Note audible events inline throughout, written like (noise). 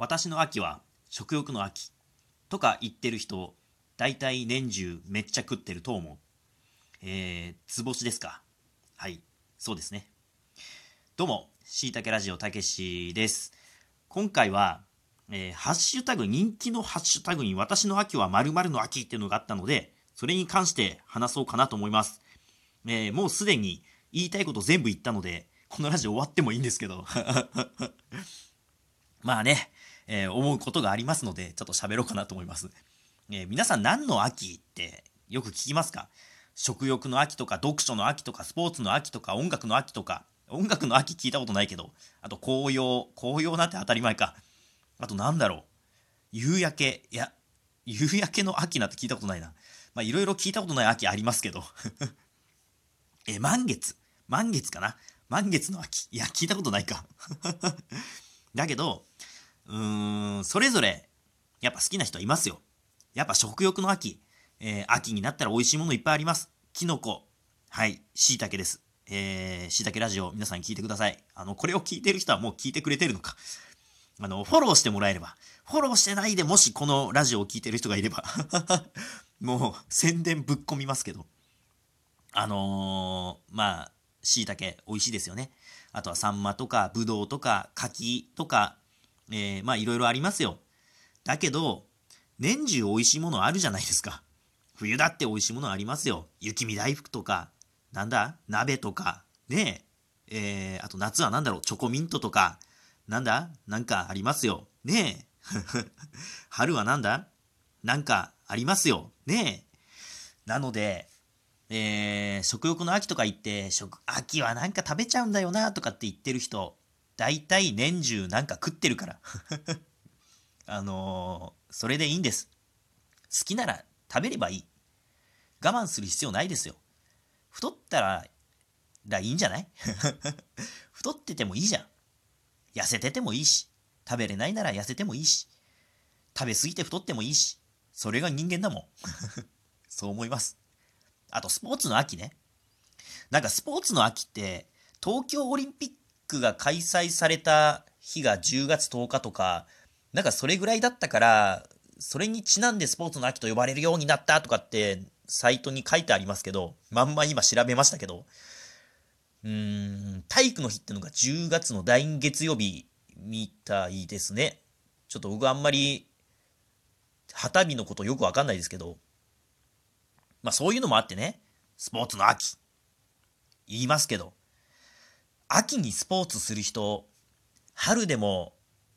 私の秋は食欲の秋とか言ってる人、大体年中めっちゃ食ってると思う。えー、つぼしですか？はい、そうですね。どうも、しいたけラジオたけしです。今回は、えー、ハッシュタグ、人気のハッシュタグに私の秋は〇〇の秋っていうのがあったので、それに関して話そうかなと思います。えー、もうすでに言いたいこと全部言ったので、このラジオ終わってもいいんですけど。(laughs) まあね、えー、思うことがありますので、ちょっと喋ろうかなと思います。えー、皆さん何の秋ってよく聞きますか？食欲の秋とか、読書の秋とか、スポーツの秋とか、音楽の秋とか、音楽の秋聞いたことないけど、あと紅葉、紅葉なんて当たり前か。あとなんだろう。夕焼け、いや、夕焼けの秋なんて聞いたことないな。まあいろいろ聞いたことない秋ありますけど。(laughs) え、満月。満月かな？満月の秋。いや、聞いたことないか。(laughs) だけど、うーん、それぞれ、やっぱ好きな人はいますよ。やっぱ食欲の秋。えー、秋になったら美味しいものいっぱいあります。キノコ。はい、椎茸です。えー、椎茸ラジオ皆さん聞いてください。あの、これを聞いてる人はもう聞いてくれてるのか。あの、フォローしてもらえれば。フォローしてないでもしこのラジオを聞いてる人がいれば (laughs) もう宣伝ぶっ込みますけど。あのー、まあ、椎茸美味しいですよね。あとはサンマとかブドウとか柿とか、えー、まあいろいろありますよ。だけど、年中美味しいものあるじゃないですか。冬だって美味しいものありますよ。雪見大福とか、なんだ鍋とか、ねえ。えー、あと夏は何だろうチョコミントとか、なんだなんかありますよ。ねえ。(laughs) 春はなんだなんかありますよ。ねえ。なので、えー、食欲の秋とか言って、食、秋はなんか食べちゃうんだよなとかって言ってる人、大体年中なんか食ってるから。(laughs) あのー、それでいいんです。好きなら食べればいい。我慢する必要ないですよ。太ったら、らいいんじゃない？(laughs) 太っててもいいじゃん。痩せててもいいし、食べれないなら痩せてもいいし、食べ過ぎて太ってもいいし、それが人間だもん。(laughs) そう思います。あとスポーツの秋ね。なんかスポーツの秋って、東京オリンピックが開催された日が10月10日とか、なんかそれぐらいだったから、それにちなんでスポーツの秋と呼ばれるようになったとかって、サイトに書いてありますけど、まんま今調べましたけど、うーん、体育の日ってのが10月の第2月曜日みたいですね。ちょっと僕あんまり、旗日のことよくわかんないですけど、まあそういうのもあってね、スポーツの秋。言いますけど、秋にスポーツする人、春でも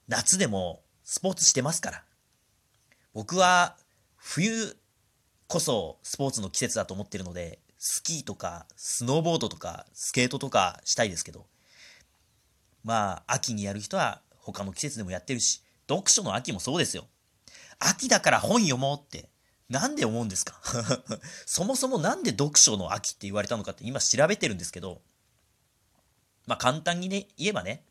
夏でもスポーツしてますから。僕は冬こそスポーツの季節だと思ってるので、スキーとかスノーボードとかスケートとかしたいですけど、まあ秋にやる人は他の季節でもやってるし、読書の秋もそうですよ。秋だから本読もうってなんで思うんですか？(laughs) そもそもなんで読書の秋って言われたのかって今調べてるんですけど、まあ簡単にね、言えばね、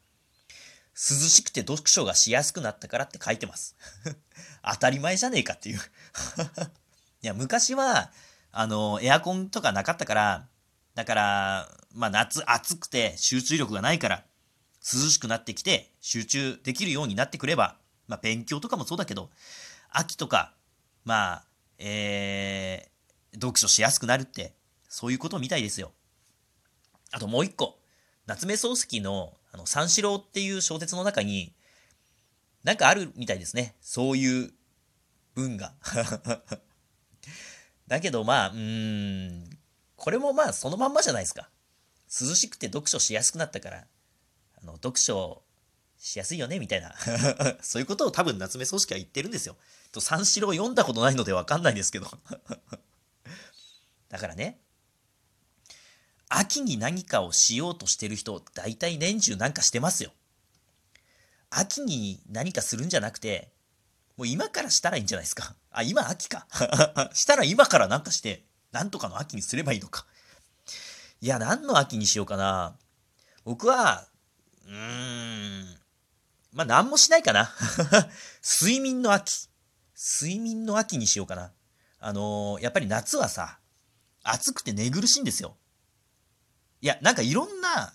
涼しくて読書がしやすくなったからって書いてます。(laughs) 当たり前じゃねえかっていう (laughs) いや、昔は、あの、エアコンとかなかったから、だから、まあ夏暑くて集中力がないから、涼しくなってきて集中できるようになってくれば、まあ勉強とかもそうだけど、秋とか、まあ、えー、読書しやすくなるって、そういうことみたいですよ。あともう一個、夏目漱石のあの三四郎っていう小説の中に、なんかあるみたいですね。そういう文が。(laughs) だけどまあ、うん、これもまあそのまんまじゃないですか。涼しくて読書しやすくなったから、あの、読書しやすいよねみたいな (laughs) そういうことを多分夏目漱石は言ってるんですよ。と三四郎読んだことないのでわかんないですけど (laughs) だからね、秋に何かをしようとしてる人、大体年中なんかしてますよ。秋に何かするんじゃなくて、もう今からしたらいいんじゃないですか。あ、今秋か。(laughs) したら今からなんかして、なんとかの秋にすればいいのか。いや、何の秋にしようかな。僕は、うーん、まあ、何もしないかな。(laughs) 睡眠の秋。睡眠の秋にしようかな。あのー、やっぱり夏はさ、暑くて寝苦しいんですよ。いや、なんかいろんな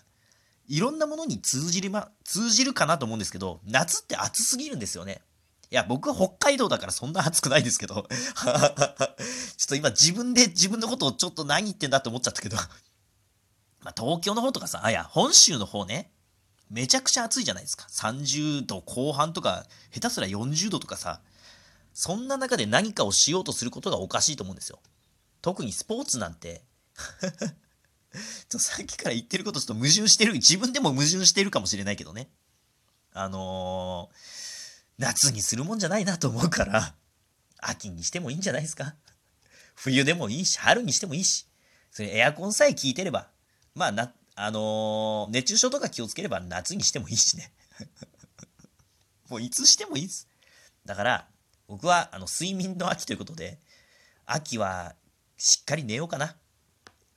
いろんなものに通じる、ま、通じるかなと思うんですけど、夏って暑すぎるんですよね。いや、僕は北海道だからそんな暑くないですけど。(laughs) ちょっと今自分で自分のことをちょっと何言ってんだって思っちゃったけど。まあ、東京の方とかさ、あ、いや、本州の方ね。めちゃくちゃ暑いじゃないですか。30度後半とか、下手すら40度とかさ。そんな中で何かをしようとすることがおかしいと思うんですよ。特にスポーツなんて (laughs) (laughs) ちょさっきから言ってることちょっと矛盾してる、自分でも矛盾してるかもしれないけどね。あのー、夏にするもんじゃないなと思うから、秋にしてもいいんじゃないですか。冬でもいいし、春にしてもいいし、それエアコンさえ効いてれば、まあな、あのー、熱中症とか気をつければ夏にしてもいいしね。(laughs) もういつしてもいいです。だから、僕はあの睡眠の秋ということで、秋はしっかり寝ようかな。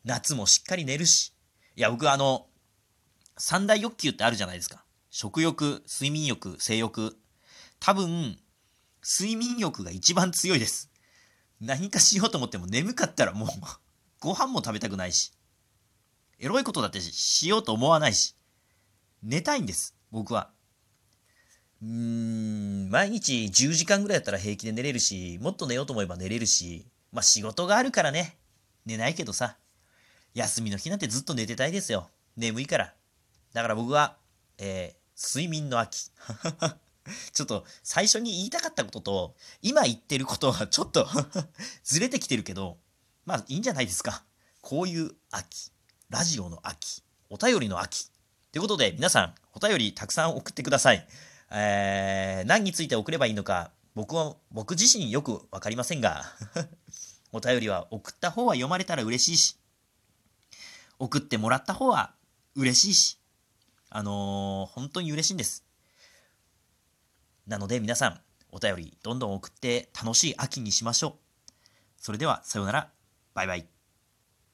夏もしっかり寝るし。いや、僕あの、三大欲求ってあるじゃないですか。食欲、睡眠欲、性欲。多分、睡眠欲が一番強いです。何かしようと思っても眠かったらもうご飯も食べたくないし、エロいことだってしようと思わないし、寝たいんです、僕は。うーん、毎日10時間ぐらいだったら平気で寝れるし、もっと寝ようと思えば寝れるし、まあ仕事があるからね、寝ないけどさ、休みの日なんてずっと寝てたいですよ。眠いから。だから僕は、えー、睡眠の秋。(laughs) ちょっと最初に言いたかったことと、今言ってることはちょっと (laughs) ずれてきてるけど、まあいいんじゃないですか。こういう秋。ラジオの秋。お便りの秋。ということで、皆さん、お便りたくさん送ってください。えー、何について送ればいいのか、僕は、僕自身よくわかりませんが (laughs) お便りは送った方は読まれたら嬉しいし、送ってもらった方は嬉しいし、あのー、本当に嬉しいんです。なので皆さん、お便りどんどん送って楽しい秋にしましょう。それでは、さようなら。バイバイ。